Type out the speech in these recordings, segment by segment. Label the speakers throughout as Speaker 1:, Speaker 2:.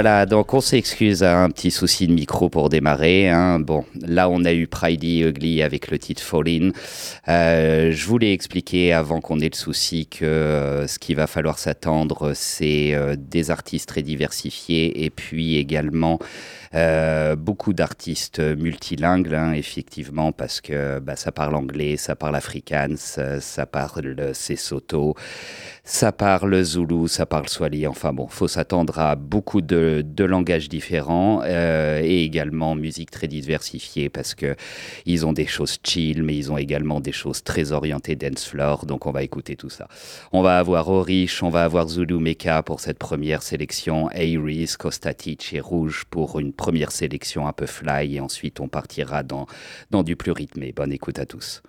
Speaker 1: Voilà, donc on s'excuse, à un petit souci de micro pour démarrer. Hein. Bon, là on a eu Pridey Ugly avec le titre Fall In. Euh, je voulais expliquer avant qu'on ait le souci que euh, ce qu'il va falloir s'attendre, c'est euh, des artistes très diversifiés et puis également euh, beaucoup d'artistes multilingues, hein, effectivement, parce que bah, ça parle anglais, ça parle afrikaans, ça, ça parle Sesotho, ça parle zoulou, ça parle swahili. Enfin bon, faut s'attendre à beaucoup de, langages différents euh, et également musique très diversifiée parce que ils ont des choses chill, mais ils ont également des choses très orientées dance floor. Donc on va écouter tout ça. On va avoir Orish, on va avoir Zulu Meka pour cette première sélection, Aries, Kostatic et Rouge pour une première sélection un peu fly et ensuite on partira dans, du plus rythmé. Bonne écoute à tous.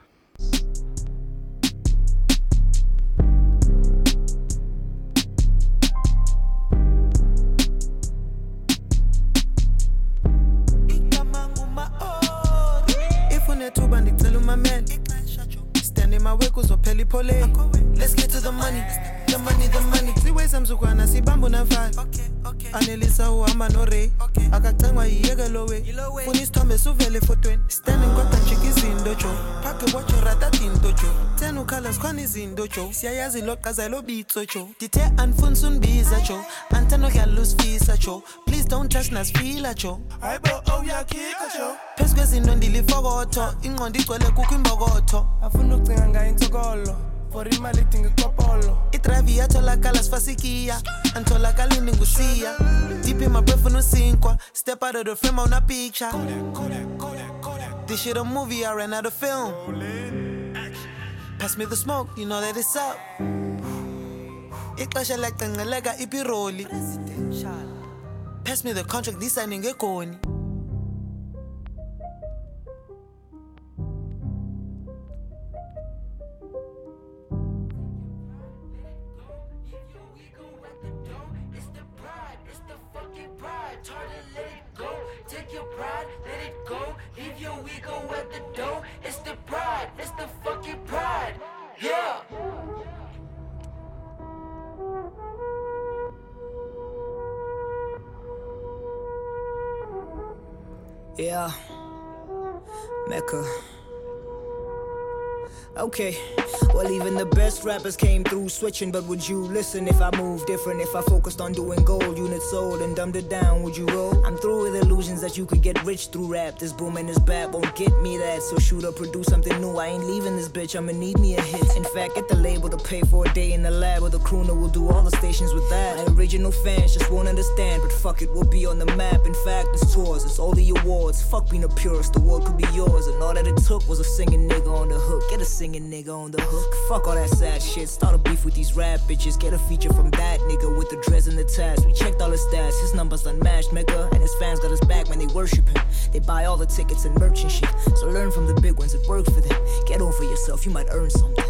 Speaker 2: The money the money. Siweza mzukwana sibambu na-five anelisa uhamba noray akacengwa yiyekelowe funa isithombe suvele efotweni standing kodwa njika izinto jo phake watsho ratatinto jo ten ukhala sikhona izinto jo siyayazi loqaza lobitso jo ndithe andifuni sundibiza jo antenodlala usifisa jo please don't trust nasifila jo hayibo awuyakhika oh, jo phezu kwezinto ndilifokotho ingqondo igcwele kukho imbokotho.
Speaker 3: Afuna ukucinga ngayo intsokolo for imali idinga ikopolo
Speaker 2: idrayivi yatholakala sifasikiya antholakali ngusiya deep in my breath usinkwa step out of the frame on a picture this shit a movie I ran out of film. Pass me the smoke you know that it's up. Ixesha liyaqenqeleka ipiroli pass me the contract lisayine ngegoni
Speaker 4: Take Yeah.
Speaker 5: Yeah. Mecca. Okay, well, even the best rappers came through switching, but would you listen if I moved different? If I focused on doing gold, units sold, and dumbed it down, would you roll? I'm through with illusions that you could get rich through rap. This boom and this bad won't get me that. So shoot up, produce something new. I ain't leaving this bitch, I'ma need me a hit. In fact, get the label to pay for a day in the lab with a crooner. We'll do all the stations with that. My original fans just won't understand, but fuck it, we'll be on the map. In fact, it's tours, it's all the awards. Fuck being a purist, the world could be yours. And all that it took was a singing nigga on the hook. Get a singing nigga on the hook. Fuck all that sad shit. Start a beef with these rap bitches. Get a feature from that nigga with the dreads and the tats. We checked all his stats. His numbers unmatched, Mecca. And his fans got his back when they worship him. They buy all the tickets and merch and shit. So learn from the big ones that work for them. Get over yourself, you might earn something.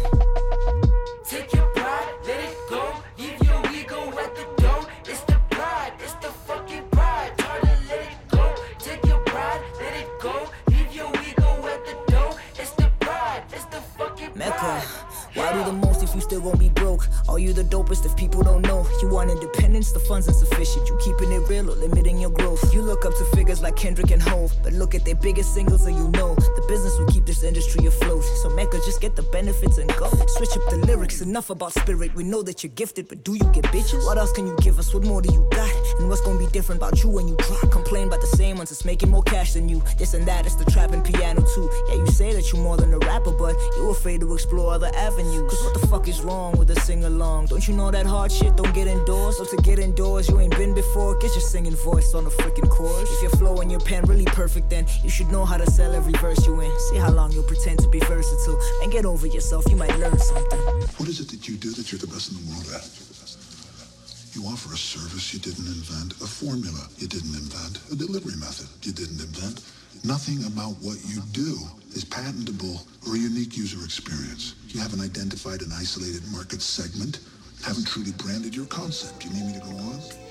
Speaker 5: You still gon' be? Are you the dopest if people don't know? You want independence, the funds insufficient. You keeping it real or limiting your growth? You look up to figures like Kendrick and Hove, but look at their biggest singles and you know the business will keep this industry afloat. So Mecca, just get the benefits and go. Switch up the lyrics, enough about spirit. We know that you're gifted, but do you get bitches? What else can you give us? What more do you got? And what's gonna be different about you when you drop? Complain about the same ones that's making more cash than you. This and that, it's the trap and piano too. Yeah, you say that you're more than a rapper, but you afraid to explore other avenues. Cause what the fuck is wrong with a sing along? Don't you know that hard shit don't get indoors? So to get indoors, you ain't been before. Get your singing voice on the freaking chorus. If your flow and your pen really perfect, then you should know how to sell every verse you in. See how long you'll pretend to be versatile. And get over yourself, you might learn something.
Speaker 6: What is it that you do that you're the best in the world at? You offer a service you didn't invent, a formula you didn't invent, a delivery method you didn't invent. Nothing about what you do is patentable or a unique user experience. You haven't identified an isolated market segment, haven't truly branded your concept. You need me to go on?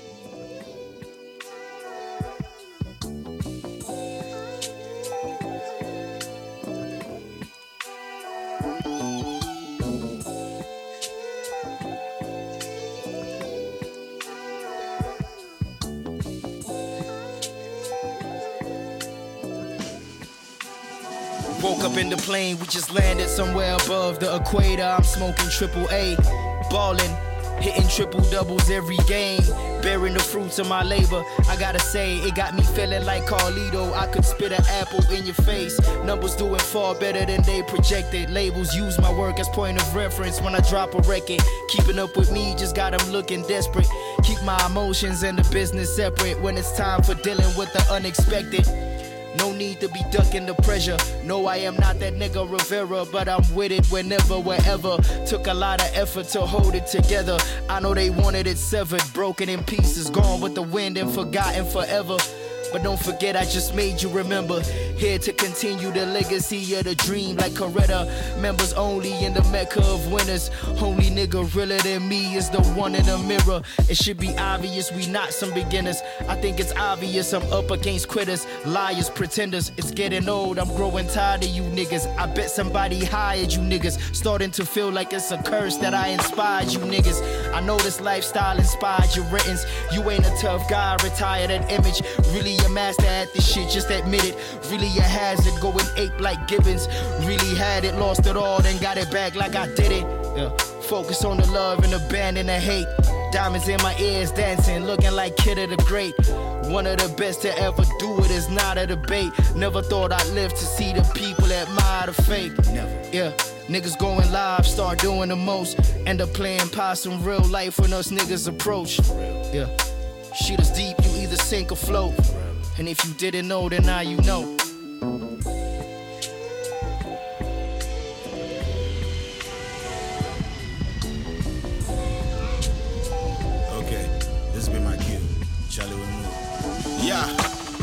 Speaker 7: The plane, we just landed somewhere above the equator. I'm smoking triple A, ballin', hitting triple doubles every game. Bearing the fruits of my labor. I gotta say, it got me feeling like Carlito. I could spit an apple in your face. Numbers doing far better than they projected. Labels use my work as point of reference when I drop a record. Keeping up with me just got them looking desperate. Keep my emotions and the business separate when it's time for dealing with the unexpected. No need to be ducking the pressure. No, I am not that nigga Rivera, but I'm with it whenever, wherever. Took a lot of effort to hold it together. I know they wanted it severed, broken in pieces, gone with the wind and forgotten forever. But don't forget, I just made you remember. Here to continue the legacy of the dream, like Coretta. Members only in the Mecca of winners. Only nigga realer than me is the one in the mirror. It should be obvious we not some beginners. I think it's obvious I'm up against quitters, liars, pretenders. It's getting old, I'm growing tired of you niggas. I bet somebody hired you niggas. Starting to feel like it's a curse that I inspired you niggas. I know this lifestyle inspired your writtens. You ain't a tough guy, retire that image. Really a master at this shit, just admit it. Really a hazard, going ape like Gibbons. Really had it, lost it all, then got it back like I did it. Yeah. Focus on the love and abandon the hate. Diamonds in my ears, dancing, looking like Kid of the Great. One of the best to ever do it is not a debate. Never thought I'd live to see the people admire the fake. Never. Yeah. Niggas going live, start doing the most. End up playing possum real life when us niggas approach. Yeah. Shit is deep, you either sink or float. And if you didn't know, then now you know.
Speaker 8: Okay, this has been my cue. Charlie will move. Yeah.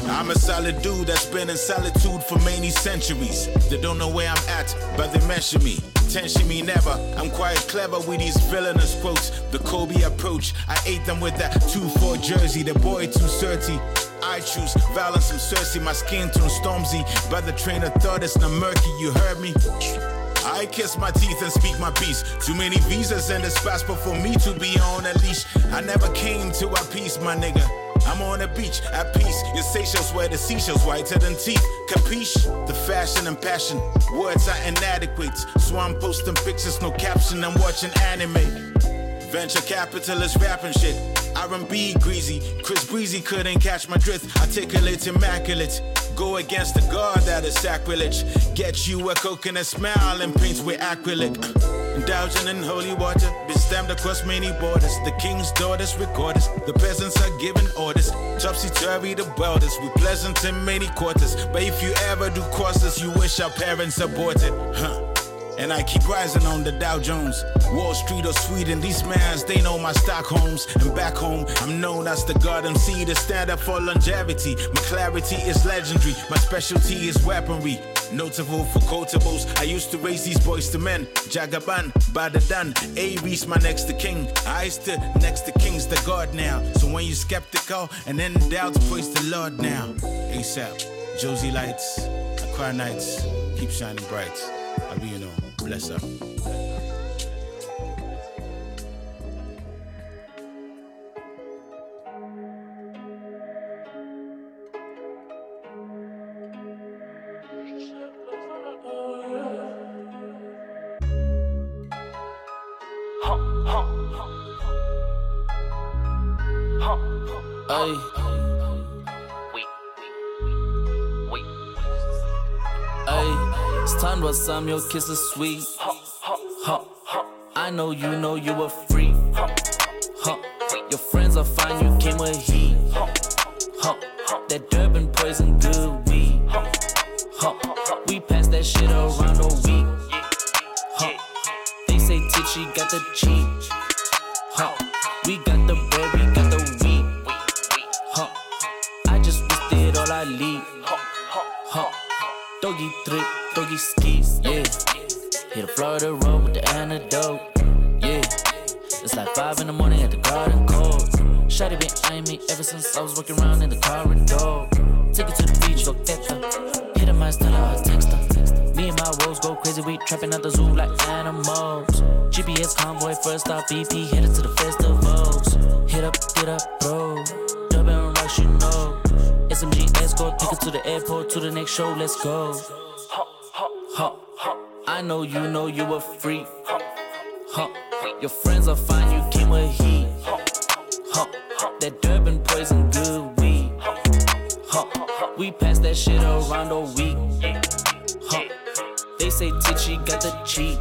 Speaker 8: I'm a solid dude that's been in solitude for many centuries. They don't know where I'm at, but they measure me. Tension me never. I'm quite clever with these villainous quotes. The Kobe approach. I ate them with that 2-4 jersey. The boy too dirty. I choose violence, I'm Cersei. My skin turns stormzy. By the train of thought, it's not murky. You heard me? I kiss my teeth and speak my piece. Too many visas in this passport for me to be on a leash. I never came to a peace, my nigga. I'm on the beach at peace. Your Seychelles where the seashells whiter than teeth. Capiche? The fashion and passion. Words are inadequate. So I'm posting pictures, no caption. I'm watching anime. Venture capitalist rapping shit. R&B greasy. Chris Breezy couldn't catch my drift. Articulate, immaculate. Go against the God that is sacrilege. Get you a coconut smile and paints with acrylic. Indulging in holy water, be stamped across many borders. The king's daughters record us. The peasants are giving orders. Topsy turvy the welders. We pleasant in many quarters. But if you ever do cross us, you wish our parents aborted. Huh. And I keep rising on the Dow Jones. Wall Street or Sweden, these mans, they know my Stockholms. And back home, I'm known as the God MC, the stand up for longevity. My clarity is legendary, my specialty is weaponry. Notable for quotables, I used to raise these boys to men. Jagaban, Badadan, Aries, my next to king. I used to, next to kings, the God now. So when you're skeptical and in doubt, praise the Lord now. ASAP, Josie Lights, Accra Nights, keep shining bright. I be,
Speaker 9: time for some your kisses sweet. I know you know you a freak. Your friends are fine, you came with heat. That Durban poison good weed. We pass that shit around a week. They say Tipsy got the cheat. Florida road with the antidote, yeah. It's like five in the morning at the garden cold. Shotty been eyeing me ever since I was walking around in the corridor. Take it to the beach, go get her. Hit I still I text her. Me and my wolves go crazy, we trapping at the zoo like animals. GPS convoy, first stop BP, headed to the festivals. Hit up, get up, bro. Dubbing rush, you know. SMG escort, take it to the airport, to the next show, let's go.
Speaker 10: I know you know you a freak. Huh, your friends are fine, you came with heat. Huh, that Durban poison good weed. Huh, we pass that shit around all week. Huh, they say Titchy got the cheat.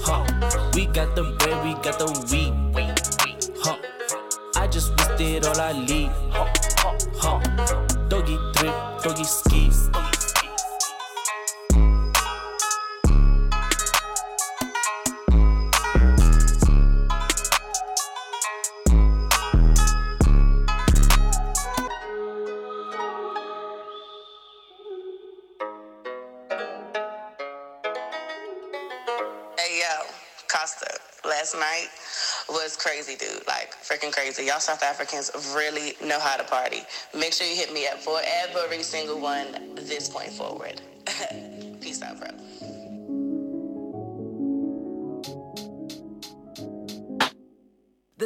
Speaker 10: Huh, we got the bread, we got the wheat. Huh, I just wasted all I leave.
Speaker 11: Was crazy, dude. Like freaking crazy. Y'all South Africans really know how to party. Make sure you hit me up for every single one this point forward.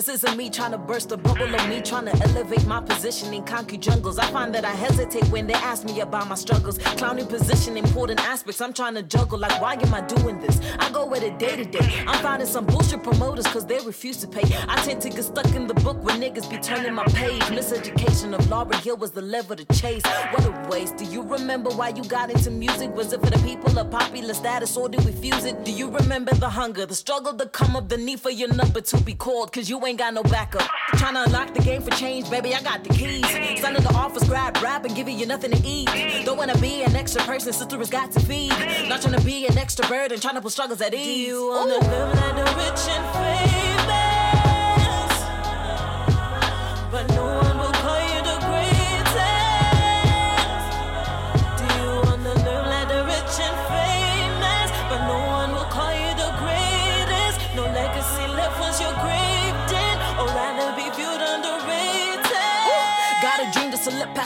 Speaker 12: This isn't me trying to burst a bubble or me trying to elevate my position in concrete jungles. I find that I hesitate when they ask me about my struggles. Clowning position, important aspects. I'm trying to juggle, like, why am I doing this? I go with it day to day. I'm finding some bullshit promoters cause they refuse to pay. I tend to get stuck in the book when niggas be turning my page. Miseducation of Lauryn Hill was the level to chase. What a waste. Do you remember why you got into music? Was it for the people of popular status or did we fuse it? Do you remember the hunger, the struggle to come up, the need for your number to be called? Cause you ain't got no backup. Trying to unlock the game for change, baby, I got the keys. Son of the office, grab rap and giving you nothing to eat. Don't wanna be an extra person, sister has got to feed. Not trying to be an extra burden, trying to put struggles at ease. Do you wanna live like the rich and famous? But no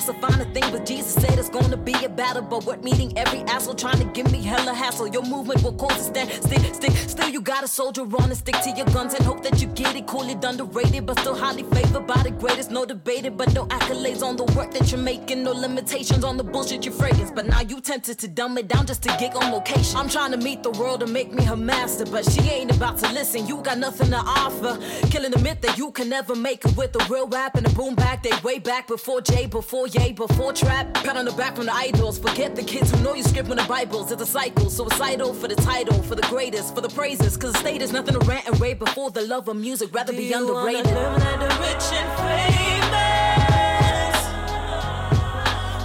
Speaker 12: select a finer but Jesus said it's gonna be a battle. But what meeting every asshole trying to give me hella hassle. Your movement will cause a stand, stick, stick. Still, you gotta soldier on and stick to your guns and hope that you get it. Cool underrated, but still highly favored by the greatest. No debated, but no accolades on the work that you're making. No limitations on the bullshit you're fragrance. But now you tempted to dumb it down just to gig on location. I'm trying to meet the world and make me her master, but she ain't about to listen. You got nothing to offer. Killing the myth that you can never make it with a real rap and a boom back. They way back before Jay, before Ye, before Trap. Pat on the back from the idols. Forget the kids who know you script when the Bibles. It's a cycle. Suicidal for the title, for the greatest, for the praises. Cause the state is nothing to rant and rave before the love of music. Rather be underrated. Live like the rich and famous.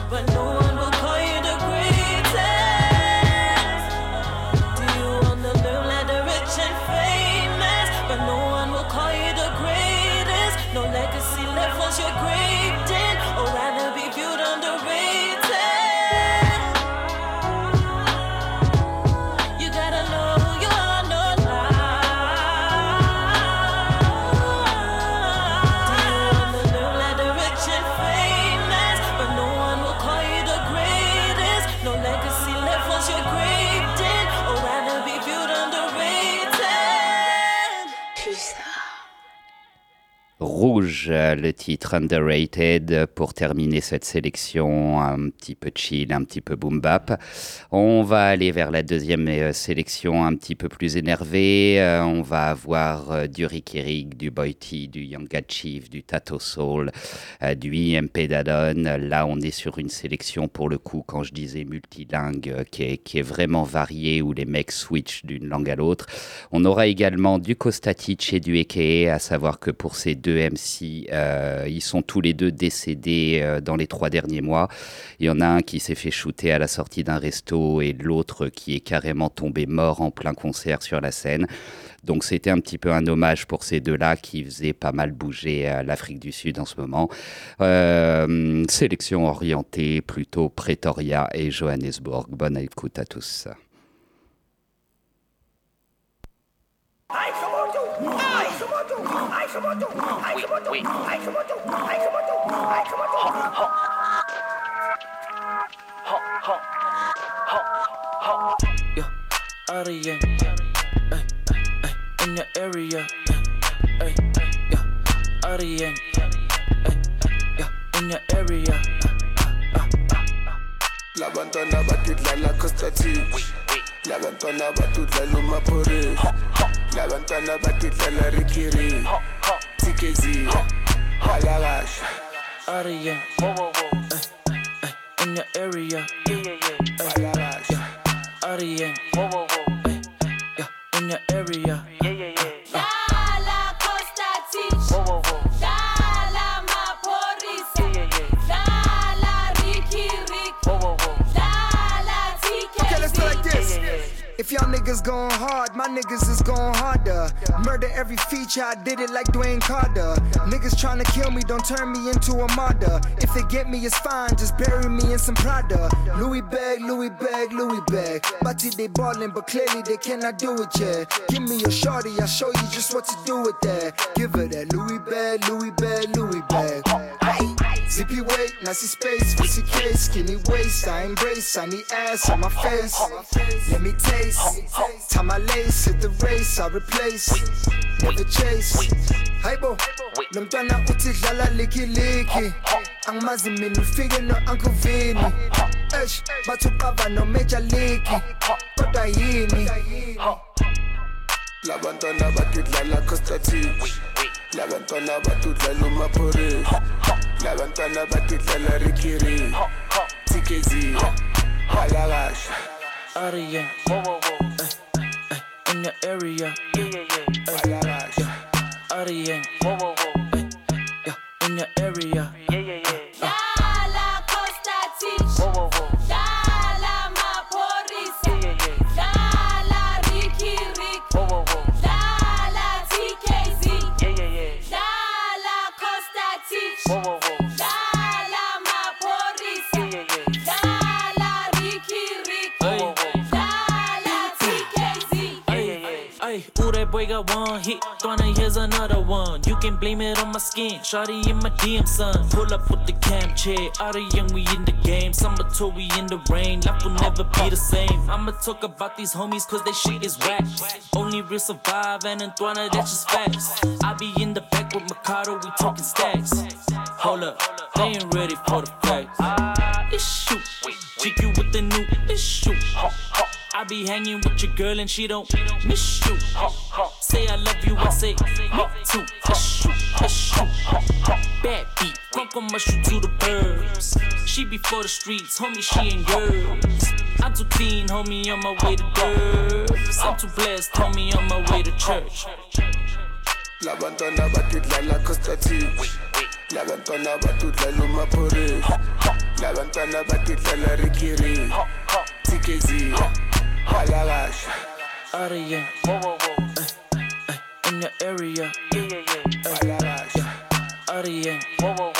Speaker 12: But no
Speaker 1: Rouge, le titre underrated pour terminer cette sélection un petit peu chill, un petit peu boom bap. On va aller vers la deuxième euh, sélection un petit peu plus énervée. Euh, on va avoir euh, du Ricky Rig, du Boy T, du Yanga Chief, du Tato Soul, euh, du IMP Dadon. Là, on est sur une sélection pour le coup, quand je disais multilingue, euh, qui est, qui est vraiment variée, où les mecs switchent d'une langue à l'autre. On aura également du Kostatic et du Eke, à savoir que pour ces deux MC, euh, ils sont tous les deux décédés euh, dans les trois derniers mois. Il y en a un qui s'est fait shooter à la sortie d'un resto et l'autre qui est carrément tombé mort en plein concert sur la scène. Donc c'était un petit peu un hommage pour ces deux-là qui faisaient pas mal bouger euh, l'Afrique du Sud en ce moment. Sélection orientée plutôt Pretoria et Johannesburg. Bonne écoute à tous.
Speaker 10: Yeah, out of yeah. Ay, ay, ay, in your area. Ay, ay, yeah, out of yeah. Ay, yeah, in your area.
Speaker 3: Eh, eh, eh, labantwana badidlala costatic labantwana batudlala umaphori labantwana batidlala rikiri tikezi halakasha
Speaker 10: Aria, whoa, whoa, whoa. Ay, ay, in your area. Yeah, yeah.
Speaker 3: halakasha
Speaker 10: Yeah. Aria, whoa, whoa, whoa. Eh, eh, Ay, eh, yeah, in your area.
Speaker 13: If y'all niggas going hard, my niggas is going harder. Murder every feature, I did it like Dwayne Carter. Niggas tryna kill me, don't turn me into a martyr. If they get me, it's fine, just bury me in some Prada. Louis bag, Louis bag, Louis bag. Bati they ballin', but clearly they cannot do it yet. Give me your shorty, I'll show you just what to do with that. Give her that Louis bag, Louis bag, Louis bag. Zippy weight, nasty space, pussy case, skinny waist. I embrace, I need ass on my face. Let me taste. Tie my lace, hit the race, I replace. Never chase. Hey bo, lomntwana uthi dlala liki liki. Angimazi mina ufike no Uncle Vinny. Eish, bathi uqaba no Major League. Kodwa yini?
Speaker 3: labantwana batidlala costatich labantwana batudlala umaphori labantwana batidlala rikiri tikezi halakasha
Speaker 10: Aria, whoa, whoa, whoa. Ay, ay, in your area. Yeah, yeah, yeah.
Speaker 3: halakasha
Speaker 10: Aria, whoa, whoa, whoa. Eh, eh, ay, in your area. Boy got one hit. Twana, here's another one. You can blame it on my skin. Shawty in my DM, son. Pull up with the cam chair. Out of young, we in the game. Summer tour, we in the rain. Life will never be the same. I'ma talk about these homies, cause they shit is whack. Only real survive, and in Twana, that's just facts. I be in the back with Mikado, we talking stacks. Hold up, they ain't ready for the facts. It's shoot. GQ with the new issue. I be hanging with your girl and she don't miss you. Say I love you, I say me too. Issue, issue. Bad beat, funk on my shoot to the birds. She be for the streets, homie, she ain't yours. I'm too clean, homie, on my way to birds. I'm too blessed, homie, on my way to church.
Speaker 3: labantwana batidlala costatich labantwana batudlala umaphori labantwana batidlala rikiri tikezi halakasha
Speaker 10: Aria, whoa, whoa, whoa. In your area. Yeah, yeah, yeah. Ay,
Speaker 3: halakasha
Speaker 10: Aria, whoa, whoa, whoa.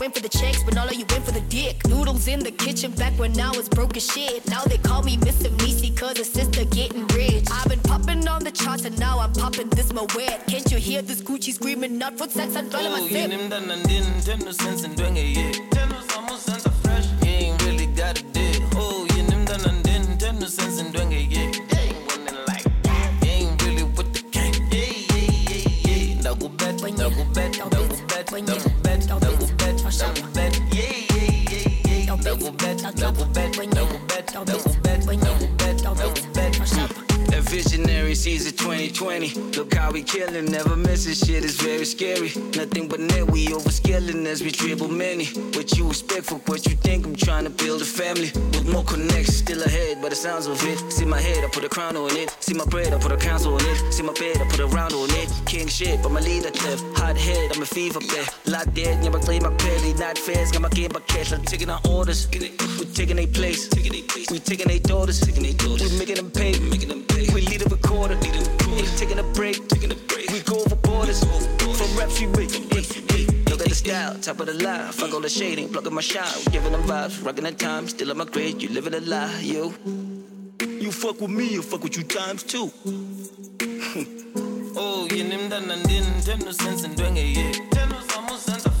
Speaker 14: Went for the checks, but all of you went for the dick. Noodles in the kitchen back when I was broke as shit. Now they call me Mr. Meesy, cause a sister getting rich. I've been popping on the charts and now I'm popping this my wet. Can't you hear this Gucci screaming not for sex? I'm dwelling my
Speaker 3: Oh,
Speaker 14: sip.
Speaker 3: yini mntanandini Tendo senza into engeyeke Tendo zama usenza fresh You ain't really got a dick Oh, yini mntanandini Tendo senza into engeyeke You ain't winning like that You ain't really with the gang Yeah, yeah, yeah, yeah Ndakubet, ndakubet, ndakubet, ndakubet, ndakubet, ndakubet Yeah, yeah, yeah, ndakubet,
Speaker 15: 2020. Look how we killing, never missing shit, it's very scary. Nothing but net, we overskilling as we dribble many. What you expect for what you think, I'm trying to build a family. With more connects, still ahead by the sounds of it. See my head, I put a crown on it. See my bread, I put a council on it. See my bed, I put a round on it. King shit, but my leader left. Hot head, I'm a fever bed. Locked dead, my claim my petty. Not fast, got my game, my cash. I'm taking our orders. We taking a place. We taking their daughters. We making them pay. We lead a recorder. Ain't taking a break. We go over borders. From reps, we with. Look at the style, top of the line. Fuck all the shading, blocking my shine. Giving them vibes, rocking the time. Still on my grade, you living a lie, you. You fuck with me, you fuck with you times too.
Speaker 3: Oh, you named that and didn't tell no sense in doing it, yeah. Tell no sense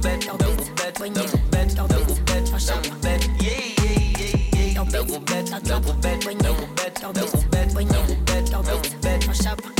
Speaker 3: double bet, double bet, double bet, double bet, double bet. Yeah, yeah, yeah, yeah. Double bet, double bet, double bet, double bet, double bet, double bet.
Speaker 14: Push up.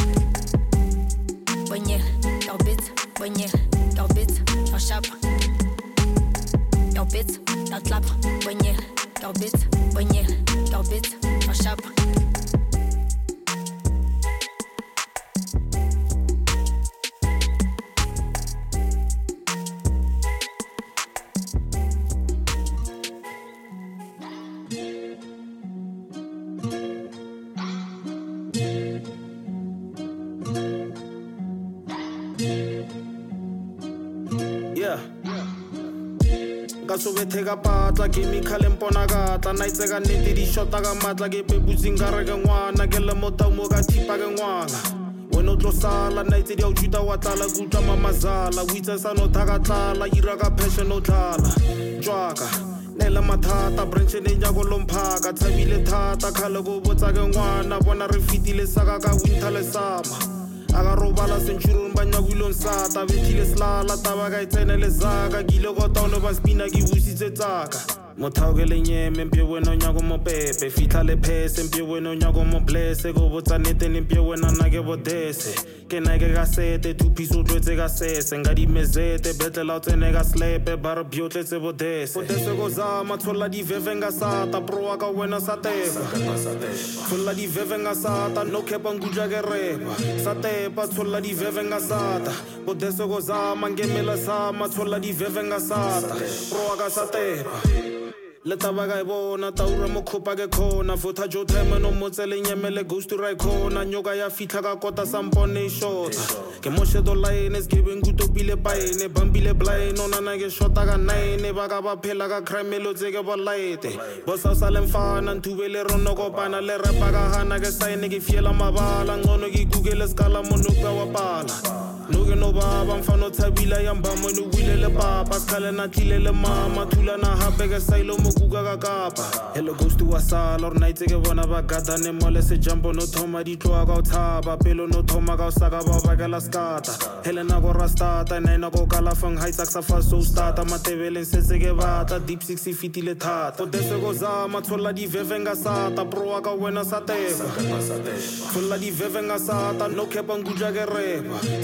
Speaker 16: Ka patla chemical mpona ka tla na itseka nnete di shota ka matla ke peputsing ka re ke ngwana. Ke le motamo ka thipa ke ngwana. Wena o tlo sala na itse di a o juta wa tlala ke utlwa mamazala. O itse sa no thaka tlala ira ka passion o tlala. Tswaka nele mathata branchene nyako lomphaka tshabile thata khale ko botsa ke ngwana bona re fetile saka ka winter le summer aka robala centurion ba nyakulong sata bethile selala taba ka e tsenele zaka ke ile kotaone ba spina ke busitse tsaka mothao ke lenyeme mpie wena o nyako mopepe fitlha le phese mpie wena o nyako mo blese. Ko botsa netene mpie wena nna ke bodese. Ke nake ka sete piece o tlwetse ka sese nka dimezete betlela o tsene ka slepe ba re biotletse bodese. Bodese ko zama tsholla diveve nga sata pro wa ka wena sa tepa tsholla diveve nga sata no kepa nkutla ke repa. Sa tepa tsholla diveve nga sata bodese ko zama nkemela sama tsholla diveve nga sata pro wa ka sa tepa le taba ka e bona taura mokgopa ke khona. Votha jo time no motsele nyemele ghost right khona nyoka ya fitlha ka kota sampone e shota ke moshedo line is giving kuto pile paene. Bambile blind ona na ke shota ka nine. Ba ka ba phela ka crime lo tse ke bo light bosa sa le rono kopana. Le repa ka hana ke sign ke fiela mabala. Ngono ke google skala monoka wa pala noke no baba mfana o tshabila ya mbamo ne o buile le papa sekgale na tlile le mama thulana gape ke sailo mo kuka ka kapa. Hele ghost wa sala gore naitse ke bona ba gadane mo le sejampo no thoma ditloa ka o tshaba pelo no thoma ka o saka ba o bakela skata hele nako ra stata na nako kalafang hightax sa fast so starta matebeleng setse ke batla deep six e fetile thata odese ko zama tsholla diveve nga sata. Pro wa ka wena sa tepa tsholla diveve nga sata no kepa nkutla ke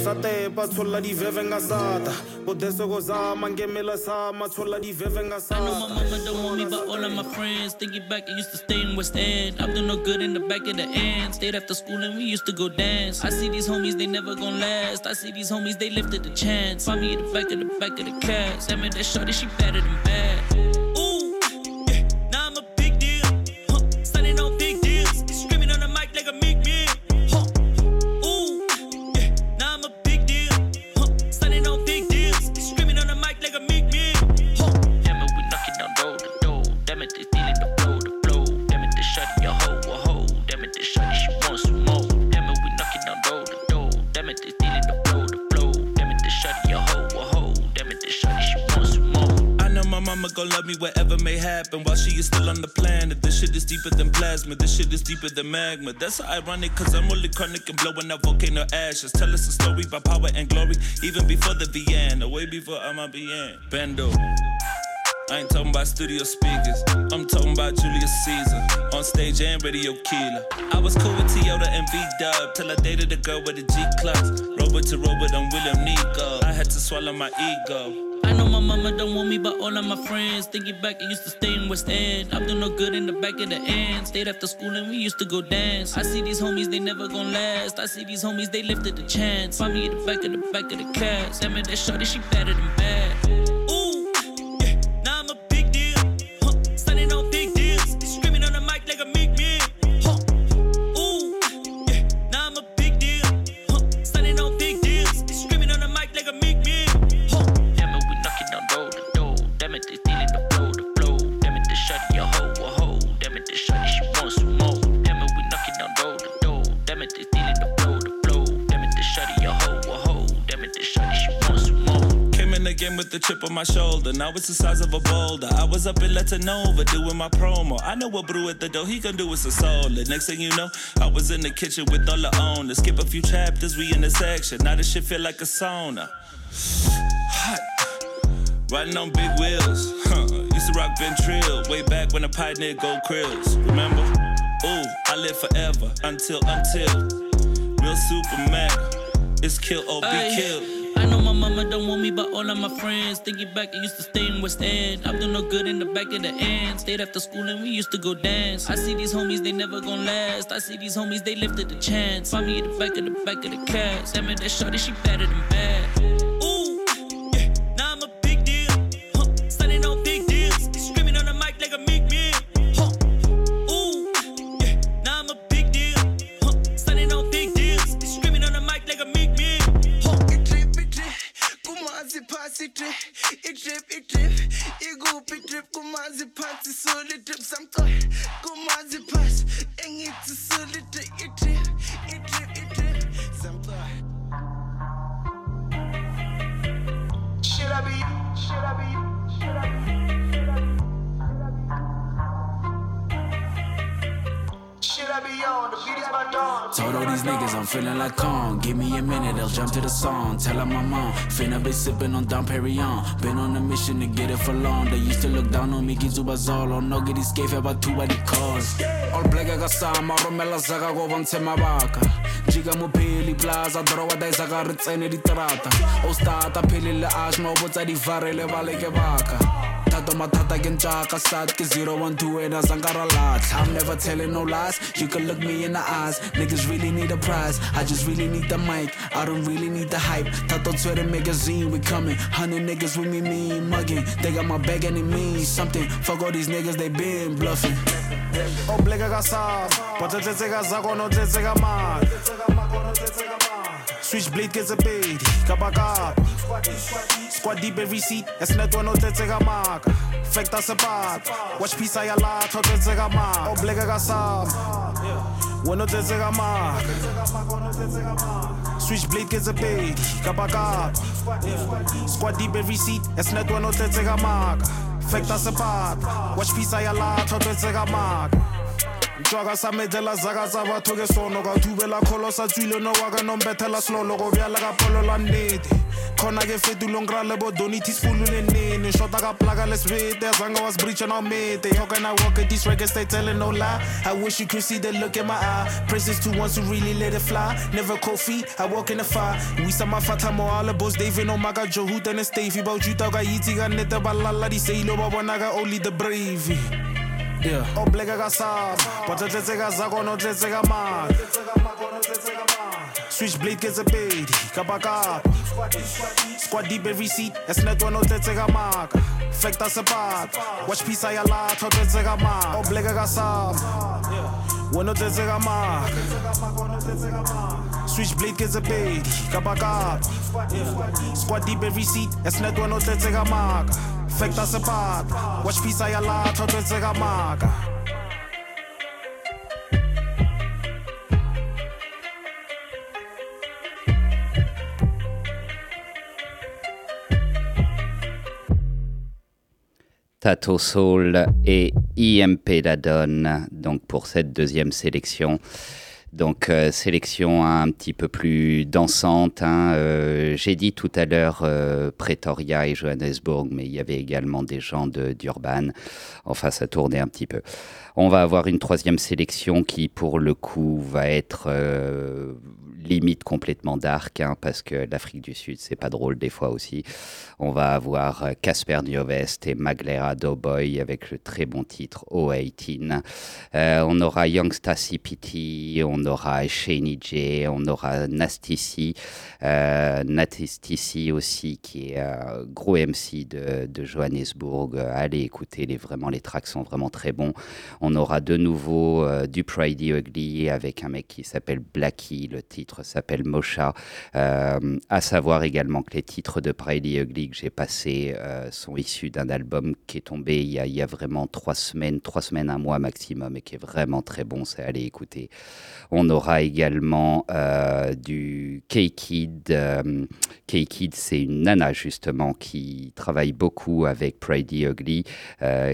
Speaker 16: sa tepa tsholla diveve nga sata odese ko zama nkemela sama tsholla diveve nga
Speaker 9: I know my mama don't want me, but all of my friends thinking back. I used to stay in West End. I'm doing no good in the back of the end. Stayed after school and we used to go dance. I see these homies, they never gon' last. I see these homies, they lifted the chance. Find me at the back of the back of the class. Damn it, that shorty, she better than bad.
Speaker 17: Love me whatever may happen while she is still on the planet. This shit is deeper than plasma, this shit is deeper than magma. That's so ironic, cause I'm only chronic and blowing out volcano ashes. Tell us a story about power and glory, even before the Vienna, way before I'm a bien. Bando. I ain't talking about studio speakers, I'm talking about Julius Caesar. On stage and radio killer. I was cool with Toyota and V Dub till I dated a girl with a G class. Robot to robot, I'm William Nico. I had to swallow my ego.
Speaker 9: Know my mama don't want me, but all of my friends thinking back, I used to stay in West End. I'm doing no good in the back of the end. Stayed after school and we used to go dance. I see these homies, they never gon' last. I see these homies, they lifted the chance. Find me at the back of the back of the class. Damn it, that shorty, she better than bad.
Speaker 17: Shoulder. Now it's the size of a boulder. I was up in Latinova doing my promo. I know what brew at the dough, He can do is a solid. Next thing you know, I was in the kitchen with all the owners. Skip a few chapters, we in the section. Now this shit feel like a sauna. Hot. Riding on big wheels. Huh. Used to rock Ventrill way back when the pioneer gold krills. Remember? Ooh, I live forever until until real super mega. It's kill or be killed.
Speaker 9: Mama don't want me, but all of my friends thinking back, I used to stay in West End. I'm doing no good in the back of the end. Stayed after school and we used to go dance. I see these homies, they never gon' last. I see these homies, they lifted the chance. Find me at the back of the back of the class. Damn it, that shorty, she better than bad. I'm on.
Speaker 18: Finna sipping on Dom Perignon. Been on a mission to get it for long. They used to look down on me, Gizuba Zolo. Oh, no get escape about two by the cause. All black ka sama, romela zaka go bontshe mabaka. Jika mopheli plaza, dorowa da isaka re tsene diterata. O starta phelile ash, mo botsa di varele ba leke baka. Tato matata ke ntjaka sat ke 012 and azangara latla I'm never telling no lies. You can look me in the eyes. Niggas really need a prize. I just really need the mic. I don't really need the hype. Tato Twitter magazine we coming. Hundred niggas with me mean mugging. They got my back and it means something. Fuck all these niggas they been bluffing.
Speaker 16: Obleka ka sap botletsetseka zako no tletseka maka switchblade ke tse pedi kapa kapa squad deep every seat. O tletseka maka factor sepata watch pisa ya latha o tletseka maka obleka ka sap wena o tletseka maka switchblade ke tse pedi kapa kapa squad deep every seat. O tletseka maka factor sepata watch pisa ya latha o tletseka maka ntwaka sa medlela zaka tsa batho ke sono. Ka thubela kgolo sa tswile no wa ka nombethela slolo. Go bjala ka polola nnete. Khona ke fetulong kra le bo donity spulule nene. Shota ka plaka le svete zanga was breaching on mete. How can I walk at these records they telling no lie? I wish you could see the look in my eye. Praises to ones who really let it fly. Never cold feet I walk in the fire. We sa mafata mo alle boss David no maga Joe and Stevie. About you ka yitsi ka nete ba lala di seilo ba bona ka only the brave yeah. obleka ka sap botletsetseka zako no tletseka maka switchblade ke tse pedi kapa kapa. Squad deep every seat esnet wena o tletseka maka. Factor sepata watch pisa ya latha o tletseka maka. Obleka ka sap wena o maka switchblade ke tse pedi kapa kapa squad deep every seat esnet wena o tletseka maka factor sepata watch pisa ya latha o tletseka maka
Speaker 1: Thato Saul et IMP The Don, donc pour cette deuxième sélection. Donc euh, sélection un petit peu plus dansante. hein. Euh, J'ai dit tout à l'heure euh, Pretoria et Johannesburg, mais il y avait également des gens de- d'Urban. Enfin, ça tournait un petit peu. On va avoir une troisième sélection qui, pour le coup, va être euh, limite complètement dark, hein, parce que l'Afrique du Sud, c'est pas drôle des fois aussi. On va avoir euh, Casper Nyovest et Maglera Doughboy avec le très bon titre O18. Euh, on aura Youngsta CPT, on aura Shani J, on aura Nasty euh, Nasty aussi, qui est un gros MC de, Johannesburg. Allez écouter, les, vraiment, les tracks sont vraiment très bons. On aura de nouveau euh, du Pridey Ugly avec un mec qui s'appelle Blackie. Le titre s'appelle Mosha. Euh, à savoir également que les titres de Pridey Ugly que j'ai passés euh, sont issus d'un album qui est tombé il y, a, vraiment trois semaines, trois semaines, un mois maximum et qui est vraiment très bon. C'est aller écouter. On aura également euh, du K-Kid. K-Kid, c'est une nana justement qui travaille beaucoup avec Pridey Ugly,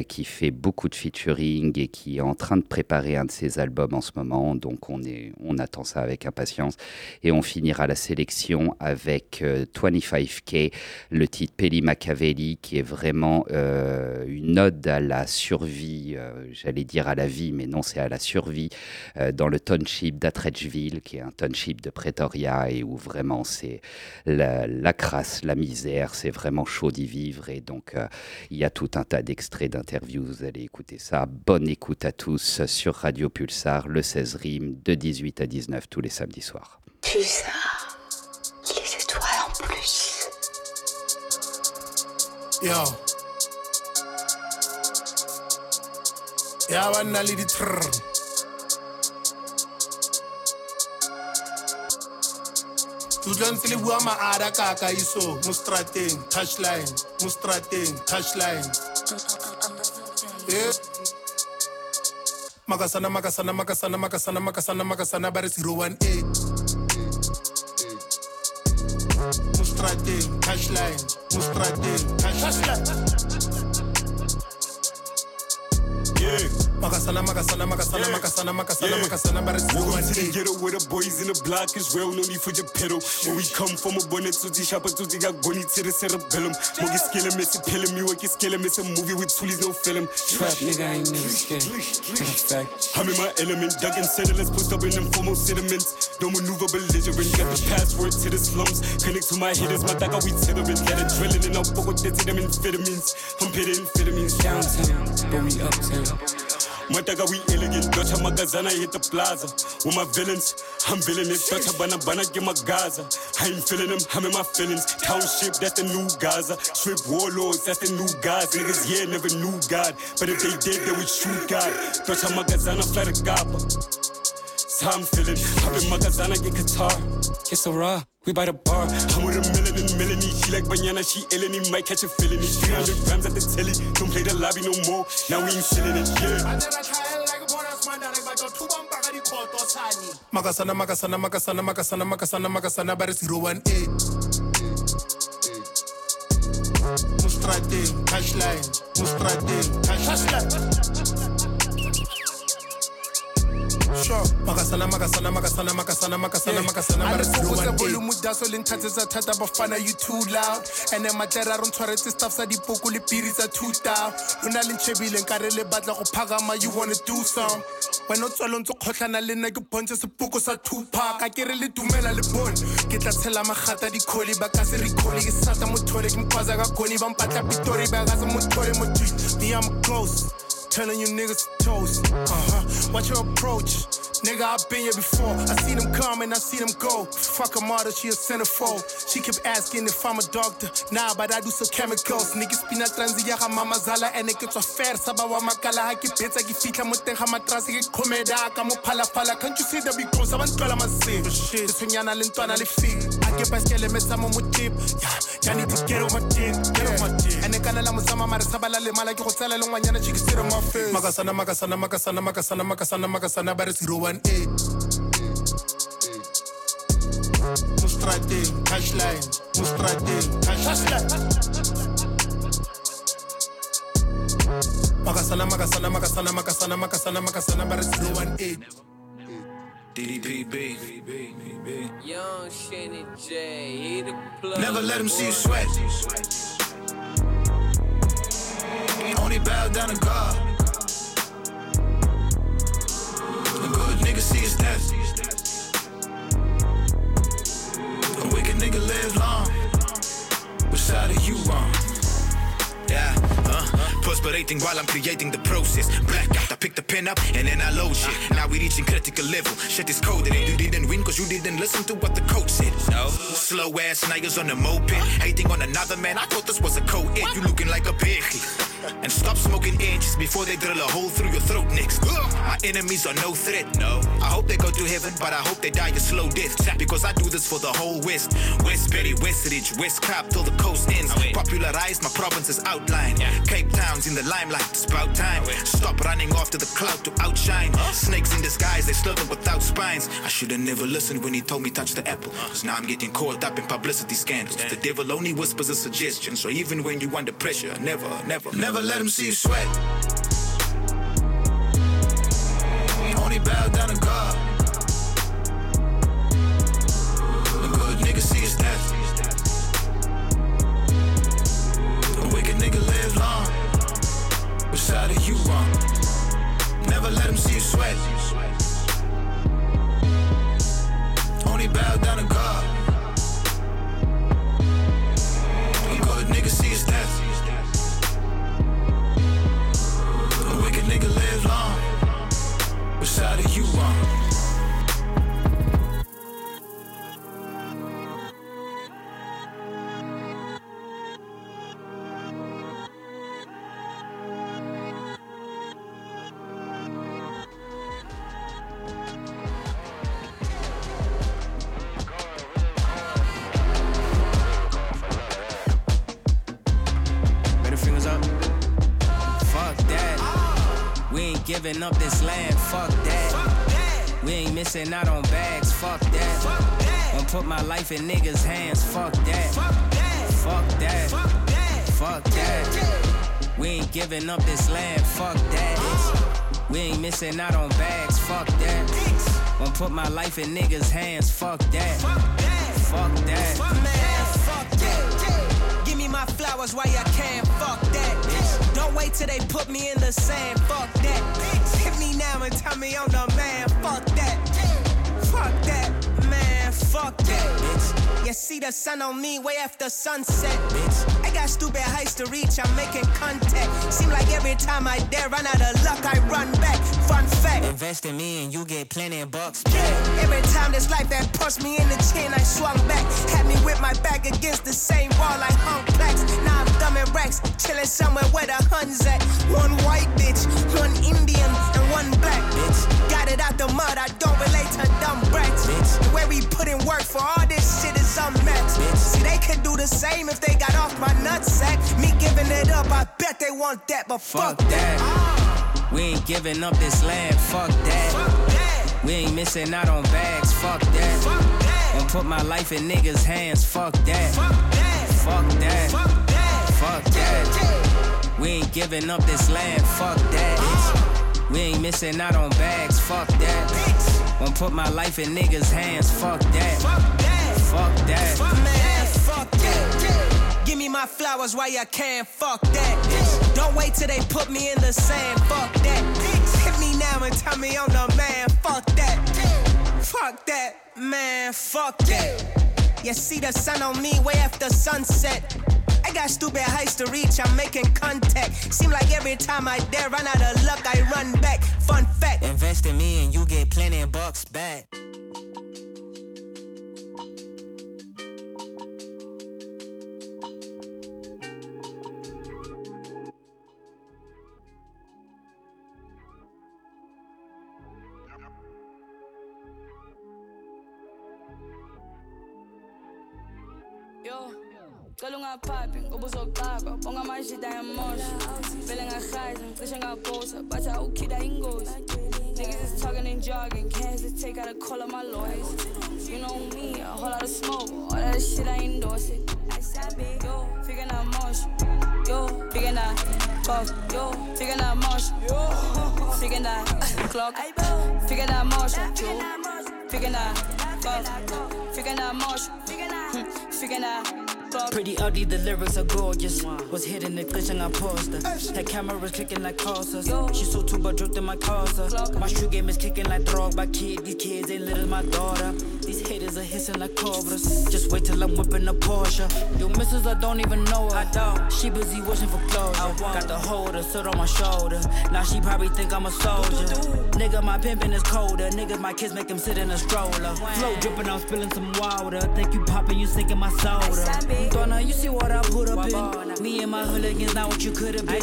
Speaker 1: qui fait beaucoup de featuring et qui est en train de préparer un de ses albums en ce moment. Donc on, est, on attend ça avec impatience. Et on finira la sélection avec euh, 25K, le titre Peli Machiavelli, qui est vraiment euh, une ode à la survie, euh, j'allais dire à la vie, mais non, c'est à la survie euh, dans le township d'Atredgeville, qui est un township de Pretoria, et où vraiment c'est la, crasse, la misère, c'est vraiment chaud d'y vivre. Et donc, euh, il y a tout un tas d'extraits d'interviews, vous allez écouter ça. Bonne écoute à tous sur Radio Pulsar, le 16 rimes, de 18 à 19 tous les samedis soirs.
Speaker 19: Pulsar. Les étoiles en plus.
Speaker 16: Yo. Ya banna le di-trr. Ke utlwa ntse le bua maara ka ka iso mo strateng touchline mo strateng touchline mm, mm, mm, Eh. Makasana makasana makasana makasana makasana makasana ba 018 mo strateng touchline mo strateng touchline Yeah. Makasana, makasana, makasana, makasana, makasana, makasana, but it's
Speaker 20: Welcome to the ghetto where the boys in the block is real, no need for your pedal. Where we come from, a bonnet to the shop, to the agony to the cerebellum. Mogi skele me se pele me, waki skele me se movie with toolies, no film.
Speaker 21: Trap nigga, I ain't never scared. Fact.
Speaker 20: I'm in my element, dug and settle, let's post up in them formal sediments. Don't maneuver belligerent, got the password to the slums. Connect to my hitters, my daga we settlement. Let it drilling in our pocket, to them amphetamines. I'm pitting amphetamines.
Speaker 21: Downtown, but we uptown.
Speaker 20: Mataga we elegant, Dutch magazana hit the plaza. With my villains, I'm villainous. Dutch bana bana get my Gaza. I ain't feeling them, I'm in my feelings. Township, that's the new Gaza. Strip warlords, that's the new guys. Niggas, yeah, never knew God. But if they did, they would shoot God. Dutch magazana fly the Gaba. So I'm feeling, I'm in magazana get Qatar.
Speaker 21: It's a raw, we by the bar.
Speaker 20: I'm with a melanin, Melanie. She like banana, she Eleni, might catch a feeling. 300 grams at the telly, don't play the lobby no more. Now we ain't feeling it, yeah.
Speaker 16: Makasana, makasana, makasana, makasana, makasana, makasana, but it's 018. Mustrate, touchline, mustrate, touchline. Sure. Makasana, makasana, makasana, makasana, makasana, makasana, but it's
Speaker 22: alefokosa
Speaker 16: 018.
Speaker 22: volume daso thata bafana you too loud? Ande matlere a re ntshwaretse staff sa dipoko le piri tsa two down. Le ntšhebile nkare le batla go phagama you wanna do some. Wena o tswale ntse kgotlhana le nna ke bontshe sepoko sa tupac. A ke re le dumela le bone ke tla tshela magata dikholi ba ka se re ke sata mothole ke mkhwaza ka goni ba mpatla pitori ba ka se mothole mo me i'm close Telling you niggas to toast. Uh huh. Watch your approach. Nigga, I've been here before. I see them come and I see them go. Fuck a mother, she a centerfold. She kept asking if I'm a doctor. Nah, but I do some chemicals. Niggas pina transi ya ga mama zala and ke tswa fair sa ba wa makala ha ke betsa ke fitla mo teng ga matrasi ke khomeda ka mo phala phala. Can't you see the big close? Abantu tlala masego. Shit, tshonyana le ntwana le fig. I get baskele metsa mo mo tip. Ya need to get on my dick, get on my dick. Ane kana la mosama mare sa bala le mala ke go tsela le ngwanyana chikisiro mo face.
Speaker 16: Makasana, makasana, makasana, makasana, makasana, makasana, but it's 018. Mustrate, touchline, mustrate, touchline. Makasana, makasana, makasana, makasana, makasana, makasana, but it's 018.
Speaker 3: DDPB.
Speaker 23: Young Shannon J. He the plug.
Speaker 3: Never let him see you sweat. Only bow down to God.
Speaker 8: A good nigga see his death. A wicked nigga live long. Which side are you on? Yeah. Meditating while I'm creating the process. Blackout, I pick the pen up and then I load shit. Now we reaching critical level. Shit is coded and you didn't win cause you didn't listen to what the coach said. No. Slow ass niggas on the moped. Hating on another man. I thought this was a co-ed. You looking like a pig. And stop smoking inches before they drill a hole through your throat next. Enemies are no threat. No. I hope they go to heaven, but I hope they die a slow death. Because I do this for the whole West. Westbury, Westridge, West Cap till the coast ends. Popularized my province's outline. Cape Town's in the limelight. It's about time. Stop running after the cloud to outshine. Snakes in disguise, they slither without spines. I should have never listened when he told me touch the apple. Cause now I'm getting caught up in publicity scandals. The devil only whispers a suggestion. So even when you under pressure, never, never, never let him see you sweat. Bow down to God. A good nigga see his death. A wicked nigga live long. Which side are you on? Never let him see you sweat.
Speaker 24: Missing out on bags. Fuck that. Won't put my life in niggas' hands. Fuck that. Fuck that. Fuck that. Fuck that. We ain't giving up this land. Fuck that. We ain't missing out on bags. Fuck that. Won't put my life in niggas' hands. Fuck that. Fuck that.
Speaker 25: Man, fuck that. Give me my flowers while you can. Fuck that. Don't wait till they put me in the sand. Fuck that. Hit me now and tell me I'm the man. Fuck that. Fuck that. Man, fuck that. You see the sun on me way after sunset. I got stupid heights to reach. I'm making contact. Seem like every time I dare run out of luck, I run back. Fun fact.
Speaker 24: Invest in me and you get plenty of bucks. Yeah.
Speaker 25: Every time this life that punched me in the chin, I swung back. Had me with my back against the same wall like hung plaques. Now I'm thumbing racks, chilling somewhere where the huns at. One white bitch, one Indian, and one black bitch. Out the mud, I don't relate to dumb brats. The way we put in work for all this shit is unmatched. See, they could do the same if they got off my nutsack. Me giving it up, I bet they want that, but fuck,
Speaker 24: that. We ain't giving up this land. Fuck that. We ain't missing out on bags. Fuck that. Won't put my life in niggas' hands. Fuck that. Fuck that. Fuck that. We ain't giving up this land. Fuck that. Uh. We ain't missing out on bags. Fuck that. Won't put my life in niggas' hands. Fuck that. Fuck that.
Speaker 25: Fuck Man, fuck that. Give me my flowers while you can. Fuck that. Don't wait till they put me in the sand. Fuck that. Hit me now and tell me I'm the man. Fuck that. Fuck that. Man, fuck that. You see the sun on me way after sunset. I got stupid heights to reach, I'm making contact. Seem like every time I dare run out of luck, I run back. Fun fact.
Speaker 24: Invest in me and you get plenty of bucks back.
Speaker 26: Yo, cala ungaphapi ngoba uzoxaka bonga amashida yamosha vele ngahaza ngicishe ngaphosa bathi awukhida ingozi. Niggas is talking and jogging, can't hesitate, gotta call up my lawyers. You know me, a whole lot of smoke, all that shit I endorse it. Yo, figure out motion, yo, figure out puff, yo, figure out motion, yo, figure out clock, figure out motion, yo, figure out puff, figure out motion, figure clock.
Speaker 24: Pretty ugly, the lyrics are gorgeous. Was hitting the glitch and I paused her. Had cameras clicking like causes. She so too but dropped in my casa. My shoe game is kicking like dog by kid. These kids ain't little my daughter. These haters
Speaker 27: are hissing like cobras. Just wait till I'm whipping a Porsche. Your missus, I don't even know her. I don't. She busy wishing for closure. Got the holder, sit on my shoulder. Now she probably think I'm a soldier. Nigga, my pimpin' is colder. Niggas, my kids make him sit in a stroller. Flow drippin', I'm spilling some water. Think you poppin', you sinking my soda. Donna, you see what I put up in? Me and my hooligans, not what you could've been.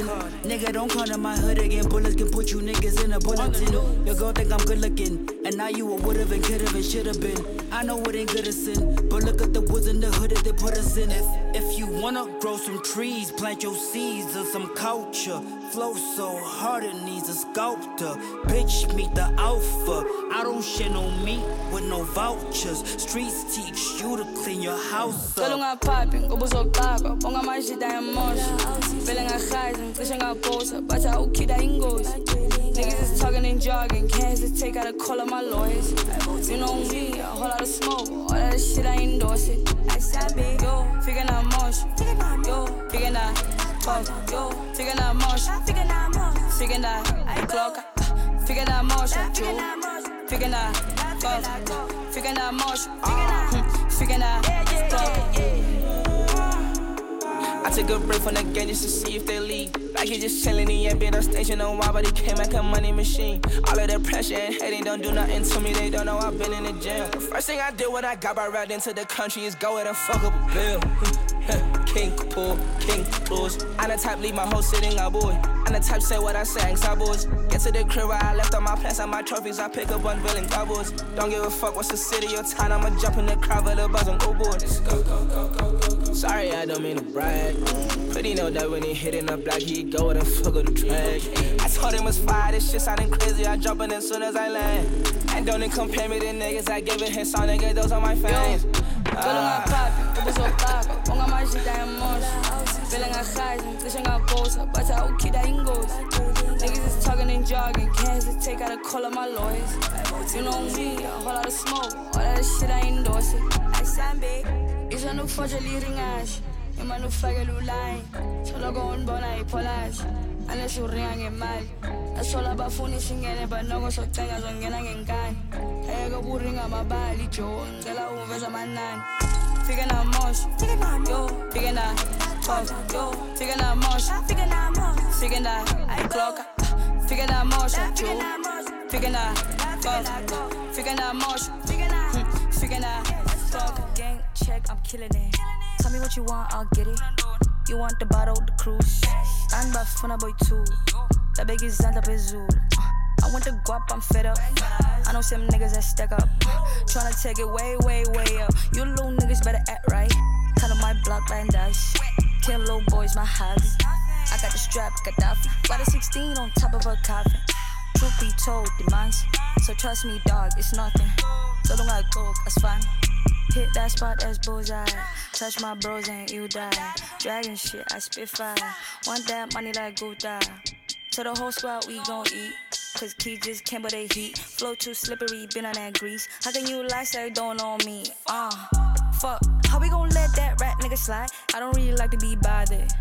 Speaker 27: Nigga, don't come to my hood again. Bullets can put you niggas in a bulletin. Your girl think I'm good looking. And now you a would've and could've and should've been. I know it ain't good as sin. But look at the woods in the hood that they put us in. If, if you wanna grow some trees, plant your seeds of some culture. Flow so hard it needs a sculptor. Bitch, meet the alpha. I don't share no meat with no vouchers. Streets teach you to clean your house up.
Speaker 10: ungaphapi ngoba uzogqaka bonga amashita emosha vele ngahayiza ngicishe ngaphosa but awukhida ingozi Niggas is talking and jogging, can't hesitate, gotta call up my lawyers. You know me, a whole lot of smoke, all that shit I endorse it. Yo, figure out motion. Yo, figure out fuck. Yo, figure out motion. Figure out clock. Figure out motion. Yo, figure out fuck. Figure motion. Hmm, Figure out clock.
Speaker 28: I took a break from the game just to see if they leave. Like he just chillin' in, yeah, been on station on why, but he came like a money machine. All of that pressure and hating don't do nothing to me, they don't know I've been in the gym. The first thing I did when I got right into the country is go ahead and fuck up a bill. King pull, king close. I'm the type leave my whole sitting out, boy. I'm the type say what I say, ain't boys. Get to the crib where I left all my plans and my trophies. I pick up villain doubles. Don't give a fuck what's the city or town. I'ma jump in the crowd with a buzz and go go. Sorry, I don't mean to brag. But he know that when he hitting the block, he go with and fuck up the track. I told him it's fire, this shit sounding crazy. I jump in as soon as I land. And don't even compare me to niggas. I give it his song, nigga, those are my fans.
Speaker 10: Cela ungaphapi ngoba uzogqaka bonga amashita emosha vele ngahayiza ngicishe ngaphosa but awukhida ingozi Niggas is talking and jogging, can't hesitate, gotta call up my lawyers. You know me, a whole lot of smoke, all that shit I endorse it. Isha nukufotshela iringashi, ima nukufakela ulayini soloko undibona ipholashi unless uringa ngemali asola abafuna isingene banoko socenga zongena ngenkani ayeke buringa amabali jo ngicela uveza amanani fike namosha yo fike na pop yo fike namosha fike na clock fike namosha jo fike na pop fike namosha Hmm, fike na clock
Speaker 26: Gang check, I'm killing it. Tell me what you want, I'll get it. You want the bottle, the cruise. And bafuna boy too. That The biggest zanda pezul. I want the guap, I'm fed up. I know some niggas that stack up. Tryna take it way, way, way up. You little niggas better act right. Tell 'em my block line dice. Kill little boys, my hobby. I got the strap, Gaddafi. Got a 16 on top of a coffin. Truth be told, demands. So trust me, dog, it's nothing. So don't I go, that's fine. Hit that spot, that's bullseye. Touch my bros and you die. Dragon shit, I spit fire. Want that money like Gouda. To the whole squad, we gon' eat. Cause kids just came with they heat. Flow too slippery, been on that grease. How can you lie, say don't know me? Uh, fuck. How we gon' let that rat nigga slide? I don't really like to be bothered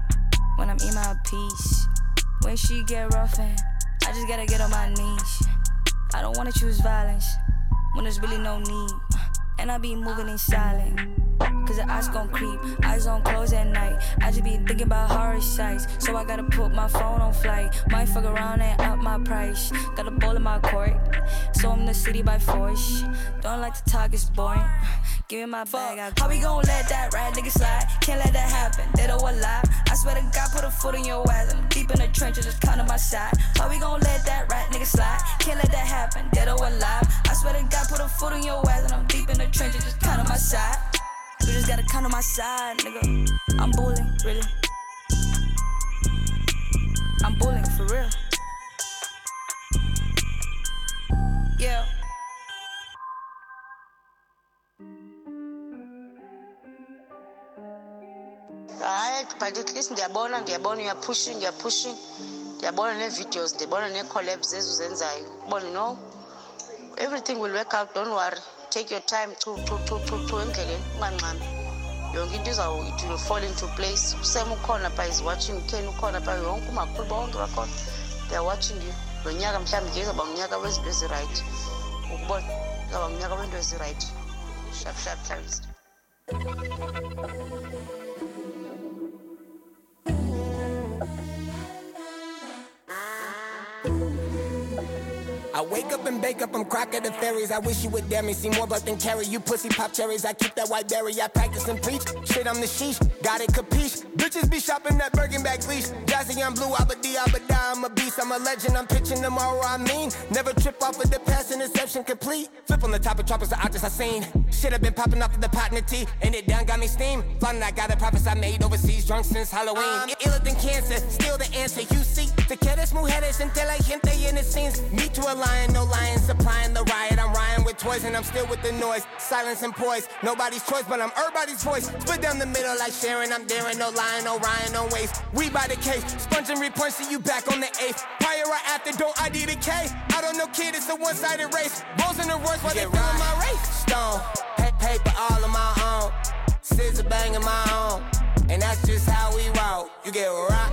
Speaker 26: when I'm in my peace. When she get rough and I just gotta get on my knees. I don't wanna choose violence when there's really no need. And I be moving in silent. Cause the eyes gon' creep, eyes on close at night. I just be thinking about horror sights. So I gotta put my phone on flight. Might fuck around and up my price. Got a ball in my court, so I'm the city by force. Don't like to talk, it's boring. Give me my bag, I How we gon' let that rat nigga slide? Can't let that happen, they don't lie. I swear to God, put a foot in your ass. I'm deep in the trenches, just count on my side. How we gon' let that rat nigga slide? Can't let that happen, dead or alive. I swear to God, put a foot in your ass. And I'm deep in the trenches, just count on my side. You just gotta count on my side, nigga. I'm bullying, really. I'm bullying for real. Yeah.
Speaker 29: hayi but at least ndiyabona ndiyabona youare pushing youare pushing ndiyabona nee-videos ndiyabona nee-collabs ezi uzenzayo ubone no everything will work out don't worry take your time chu chu chu chu chu endleleni yonke into izawuthi it will fall into place. Usem ukhona pha is watching ken ukhona pha yonke umakhulu bonke bakhona. They are watching you. Lo nyaka mhlawumbi nje izawuba ngunyaka wezinto ezirayithi. Ukubona izawuba ngunyaka wento ezirayithi. Sharp, sharp,
Speaker 30: wake up and bake up, I'm cracking the fairies. I wish you would dare me, see more blood than carry. You pussy pop cherries, I keep that white berry. I practice and preach. Shit, I'm the sheesh, got it capiche. Bitches be shopping that Birkin bag leash. Jazzy, I'm blue, Abadi, Abada, I'm a beast. I'm a legend, I'm pitching tomorrow, I mean. Never trip off with the pass interception complete. Flip on the top of tropics, the objects I seen. Shit, I've been popping off of the pot and the tea. And it done got me steam. Fun, I got the profits I made overseas, drunk since Halloween. Um, iller than cancer, still the answer. You see, the quieres mujeres until I gente in the scenes. Me to a lion, no lion supplying the riot. I'm rhying with toys and I'm still with the noise. Silence and poise, nobody's choice, but I'm everybody's voice. Split down the middle like Sharon, I'm daring, no lying, no Ryan, no waste. We by the case, sponge and repunch, see you back on the eighth. Prior or after, don't ID the K. I don't know, kid, it's a one sided race. Rolls in the Royce while they feeling my race. Stone, pa- paper all of my own. Scissor banging my own. And that's just how we roll. You get rock,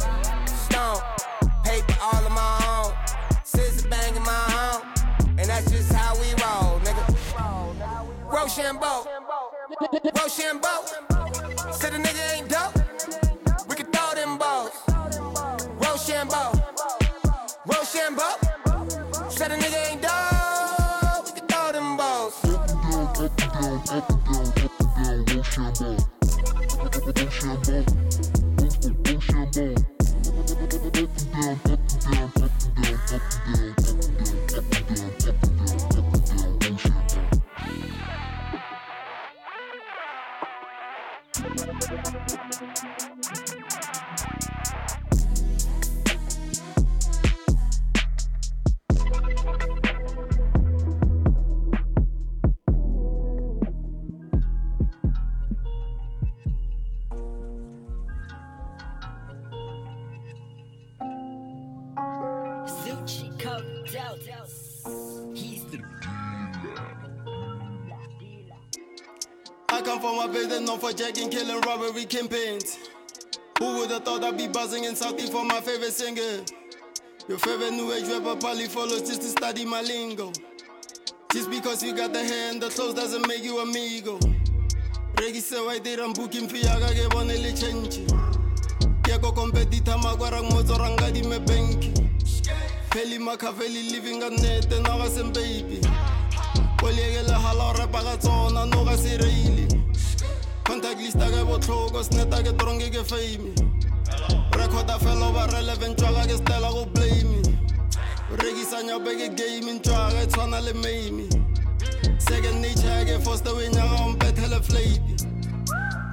Speaker 30: Rochambeau. Rochambeau.
Speaker 31: Place that's known for jacking, killing, robbery, campaigns. Who would have thought I'd be buzzing in Southie for my favorite singer? Your favorite new age rapper probably follows just to study my lingo. Just because you got the hand, the clothes doesn't make you amigo. Regi se wa dira booking fee aga ke bone le change. Ke go competitor magwara ngotso ranga di me banki. Peli living a net na ga sem baby. Kolege le hala re pa ga tsona no ga se. Contact list aga botlhoko sneta ke tronge ke fame. Record a fellow ba relevant tswa ke stela go blame. Nyabe ke game tswa ga tswana le mame. Second nature ke first way nyaga better flight.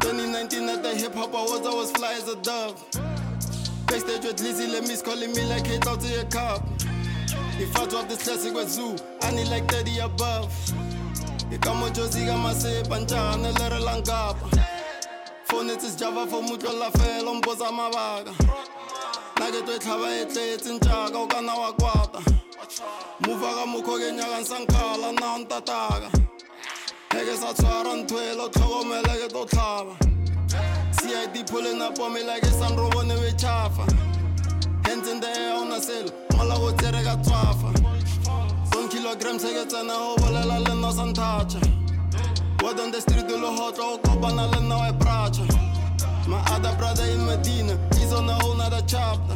Speaker 31: 2019 at the hip hop awards I was fly as a dove. Backstage with Lizzie, let me calling me like hate out to a cop. If I drop this classic with Zoo, I need like 30 above. ekamo josi ka masepa ntjane le re lankapa fonetse sejava fo motlolla fela o mpotsa mabaka. Naketo e tlhaba e tletse ntjaka o kana wa kwata. Mova ka mokgwa ke nyakang sankala nna o ntataka eke sa tshwara nthwela o tlhokomela ke tlo tlhaba cid pholenapomela ke sanrobone wetšhafa hentse nteya o na selo mola go tsere ka tswafa. Some kilograms ke tsena go bolela le nna sa nthacha word on the street lo hotla go kopana le nna wa bracha my other brother in medina he's on a whole nother chapter.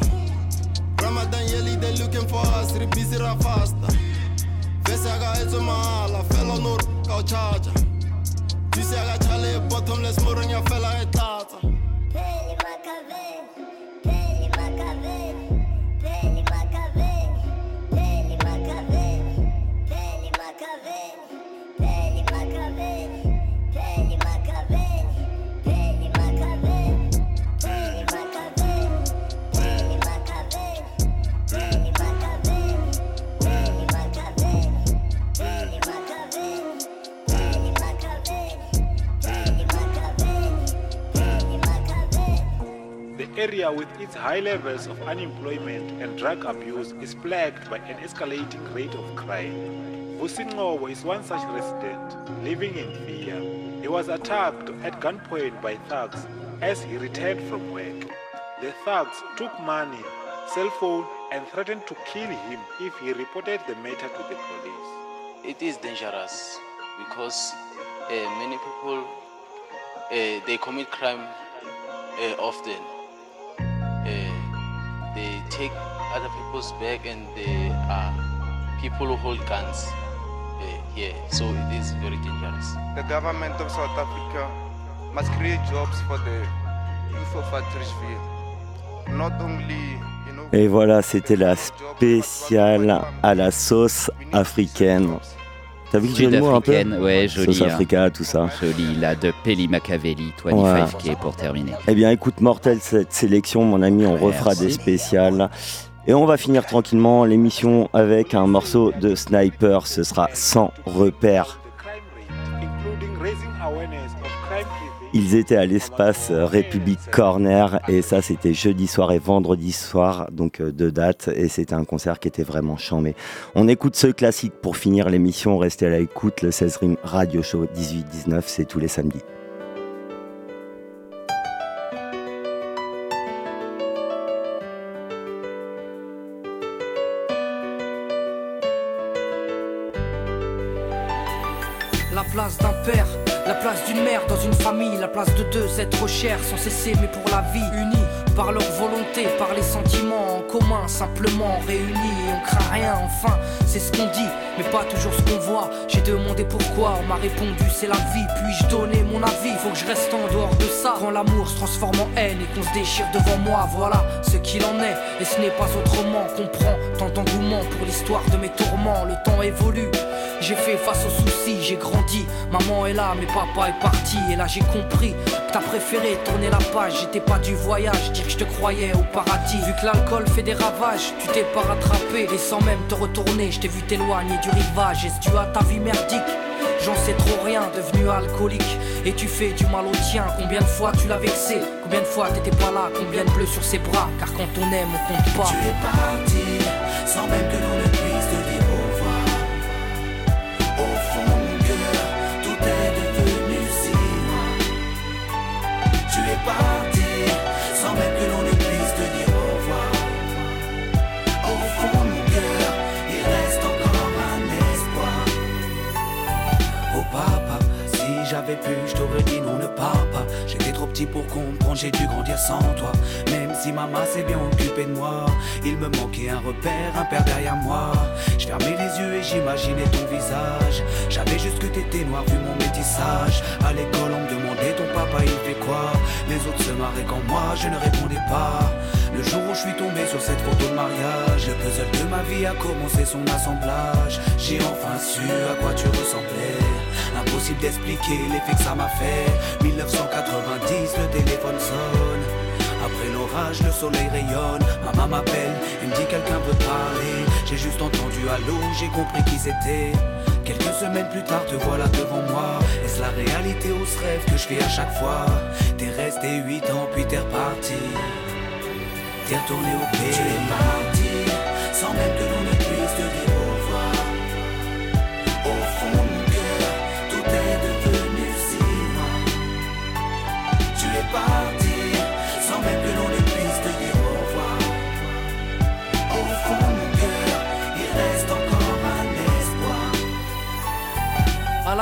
Speaker 31: Ramadan yeli they looking for us re busy ra faster. Vese aka etso mahala fela no ka o charger. Juice aka chale bottomless morong ya fela e tlatsa.
Speaker 32: Peli
Speaker 33: area with its high levels of unemployment and drug abuse is plagued by an escalating rate of crime. Busingowo is one such resident, living in fear. He was attacked at gunpoint by thugs as he returned from work. The thugs took money, cell phone, and threatened to kill him if he reported the matter to the police.
Speaker 34: It is dangerous because uh, many people uh, they commit crime uh, often. Take other people's bag and they are people who hold guns uh, here. So it is very dangerous.
Speaker 35: The government of South Africa must create jobs for the youth of Atteridgeville. Not only, you know,
Speaker 36: Et voilà, c'était la spéciale à la sauce africaine. T'as vu un peu
Speaker 1: ouais, joli. Hein.
Speaker 36: Africa, tout ça.
Speaker 1: Joli, là, de Peli Machiavelli, 25K pour terminer.
Speaker 36: Eh bien, écoute, mortel cette sélection, mon ami. On refera
Speaker 1: Merci.
Speaker 36: des spéciales. Et on va finir tranquillement l'émission avec un morceau de Sniper. Ce sera sans repère. Ils étaient à l'espace euh, République Corner et ça c'était jeudi soir et vendredi soir, donc euh, deux dates et c'était un concert qui était vraiment chambé. On écoute ce classique pour finir l'émission, restez à l'écoute, le 16 Rim Radio Show 18-19, c'est tous les samedis.
Speaker 37: Place de deux êtres chers sans cesser mais pour la vie unis par leur volonté, par les sentiments en commun, simplement réunis et on craint rien enfin, c'est ce qu'on dit, mais pas toujours ce qu'on voit. J'ai demandé pourquoi, on m'a répondu c'est la vie, puis-je donner mon avis, faut que je reste en dehors de ça. Quand l'amour se transforme en haine et qu'on se déchire devant moi, voilà ce qu'il en est, et ce n'est pas autrement. Comprends tant d'engouement pour l'histoire de mes tourments, le temps évolue. J'ai fait face aux soucis, j'ai grandi. Maman est là, mais papa est parti. Et là j'ai compris que t'as préféré tourner la page. J'étais pas du voyage, je te croyais au paradis. Vu que l'alcool fait des ravages, tu t'es pas rattrapé. Et sans même te retourner, je t'ai vu t'éloigner du rivage. Est-ce dû à ta vie merdique J'en sais trop rien, devenu alcoolique. Et tu fais du mal au tien. Combien de fois tu l'as vexé? Combien de fois t'étais pas là? Combien de bleus sur ses bras? Car quand on aime, on compte pas.
Speaker 29: Tu sans même que
Speaker 18: j'avais pu, je t'aurais dit non, ne pars pas. J'étais trop petit pour comprendre, j'ai dû grandir sans toi. Même si maman s'est bien occupée de moi, il me manquait un repère, un père derrière moi. Je fermais les yeux et j'imaginais ton visage. J'avais juste que t'étais noir vu mon métissage. À l'école, on me demandait ton papa il fait quoi? Les autres se marraient quand moi je ne répondais pas. Le jour où je suis tombé sur cette photo de mariage, le puzzle de ma vie a commencé son assemblage. J'ai enfin su à quoi tu ressemblais. Impossible d'expliquer l'effet que ça m'a fait. 1990, le téléphone sonne. Après l'orage, le soleil rayonne. Maman m'appelle et me dit quelqu'un veut parler. J'ai juste entendu allô, j'ai compris qui c'était. Quelques semaines plus tard, te voilà devant moi. Est-ce la réalité ou ce rêve que je fais à chaque fois? T'es resté 8 ans, puis t'es reparti. T'es retourné au pays.
Speaker 29: Tu es parti sans même que l'on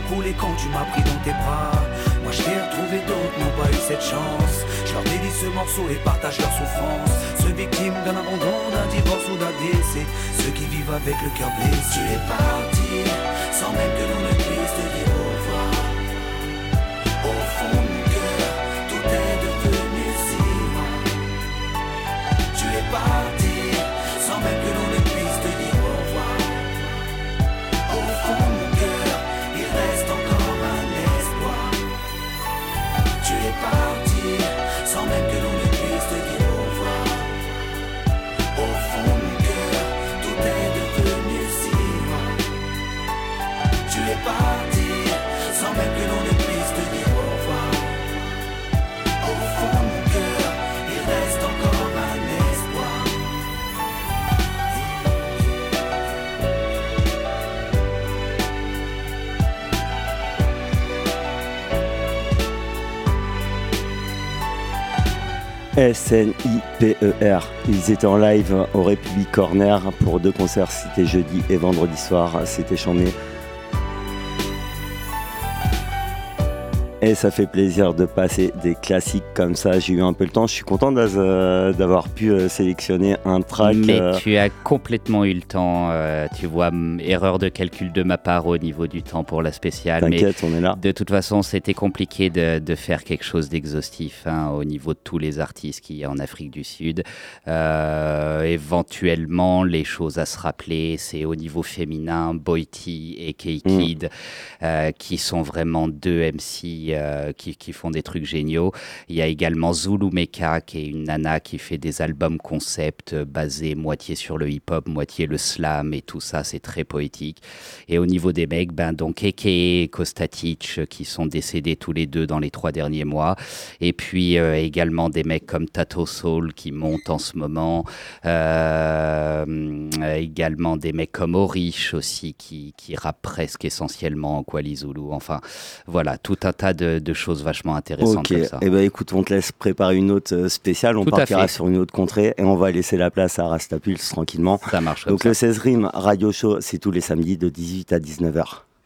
Speaker 18: Coulé quand tu m'as pris dans tes bras. Moi je t'ai retrouvé, d'autres n'ont pas eu cette chance. Je leur dédie ce morceau et partage leur souffrance. Ceux victimes d'un abandon, d'un divorce ou d'un décès. Ceux qui vivent avec le cœur blessé.
Speaker 29: Tu es parti sans même que l'on ne puisse
Speaker 36: S-N-I-P-E-R. Ils étaient en live au République Corner pour deux concerts, c'était jeudi et vendredi soir, c'était chambé. Et ça fait plaisir de passer des classiques comme ça. J'ai eu un peu le temps. Je suis content euh, d'avoir pu euh, sélectionner un track.
Speaker 1: Mais
Speaker 36: euh,
Speaker 1: tu as complètement eu le temps. euh, tu vois, erreur de calcul de ma part au niveau du temps pour la spéciale.
Speaker 36: T'inquiète, on est là.
Speaker 1: De toute façon, c'était compliqué de, de faire quelque chose d'exhaustif hein, au niveau de tous les artistes qu'il y a en Afrique du Sud. Euh, éventuellement, les choses à se rappeler, c'est au niveau féminin, Boiti et K-Kid, euh, qui sont vraiment deux MC euh, qui, font des trucs géniaux. Il y a également Zulu Meka, qui est une nana qui fait des albums concept euh, basés moitié sur le hip-hop, moitié le slam et tout ça, c'est très poétique. Et au niveau des mecs, ben donc Eke et Kostatic euh, qui sont décédés tous les deux dans les trois derniers mois. Et puis également des mecs comme Tato Soul qui montent en ce moment. Également des mecs comme Orish aussi qui, qui rappent presque essentiellement en Kwali Zulu. Enfin, voilà, tout un tas de, de choses vachement intéressantes
Speaker 36: Ok,
Speaker 1: comme ça.
Speaker 36: et ben écoute, on te laisse préparer une autre euh, spéciale. On
Speaker 1: Tout
Speaker 36: partira sur une autre contrée et on va laisser la place à Rastapulse tranquillement.
Speaker 1: Ça marche comme
Speaker 36: Donc
Speaker 1: ça.
Speaker 36: le 16 Rim Radio Show, c'est tous les samedis de 18 à 19h.